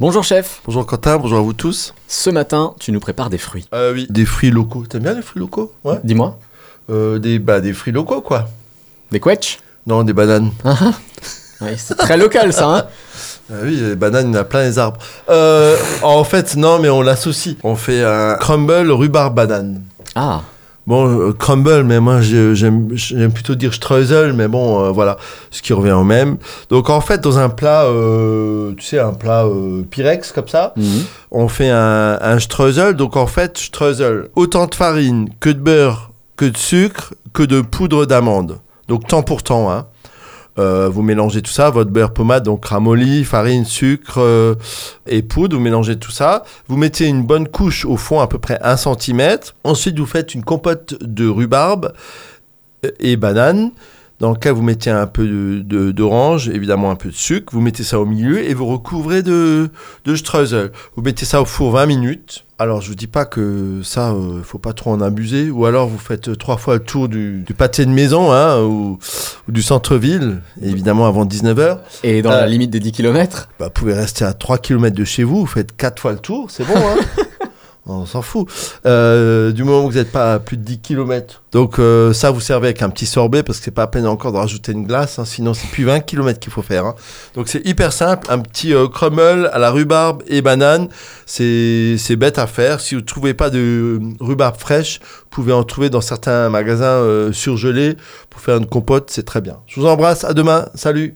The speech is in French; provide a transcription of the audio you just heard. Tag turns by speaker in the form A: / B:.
A: Bonjour chef,
B: Bonjour Quentin, bonjour à vous tous.
A: ce matin tu nous prépares des fruits.
B: Euh, oui. Des fruits locaux. T'aimes bien les fruits locaux? Ouais.
A: Dis-moi,
B: Euh, des, bah, des fruits locaux quoi.
A: des quetch?
B: Non, des bananes.
A: Oui, c'est très local ça, hein
B: Ah oui, les bananes, il y en a plein les arbres. Euh, en fait, non, mais on l'associe. On fait un crumble rhubarbe banane.
A: Ah,
B: Bon, euh, crumble, mais moi j'aime plutôt dire streusel, mais bon, euh, voilà, ce qui revient au même. Donc en fait, dans un plat, euh, tu sais, un plat euh, Pyrex comme ça,
A: mhm.
B: on fait un, un streusel. Donc en fait, streusel, autant de farine que de beurre, que de sucre, que de poudre d'amande. Donc temps pour temps. Hein. Euh, vous mélangez tout ça, votre beurre pommade, donc ramolli, farine, sucre euh, et poudre. Vous mélangez tout ça. Vous mettez une bonne couche au fond, à peu près 1 cm. Ensuite, vous faites une compote de rhubarbe euh, et banane dans lequel vous mettez un peu d'orange, évidemment un peu de sucre, vous mettez ça au milieu et vous recouvrez de, de streusel. Vous mettez ça au four 20 minutes. Alors je vous dis pas que ça, euh, faut pas trop en abuser, ou alors vous faites euh, trois fois le tour du, du pâté de maison hein, ou, ou du centre-ville, évidemment avant 19h.
A: Et dans
B: Euh.
A: la limite des 10 km
B: Bah, vous pouvez rester à 3 km de chez vous, vous faites 4 fois le tour, c'est bon, hein On s'en fout. Euh, du moment où vous n'êtes pas à plus de 10 km. Donc euh, ça, vous servez avec un petit sorbet parce que c'est pas à peine encore de rajouter une glace, hein, sinon c'est plus 20 km qu'il faut faire. hein. Donc c'est hyper simple, un petit euh, crumble à la rhubarbe et banane, c'est bête à faire. Si vous ne trouvez pas de rhubarbe fraîche, vous pouvez en trouver dans certains magasins euh, surgelés pour faire une compote, c'est très bien. Je vous embrasse, à demain, salut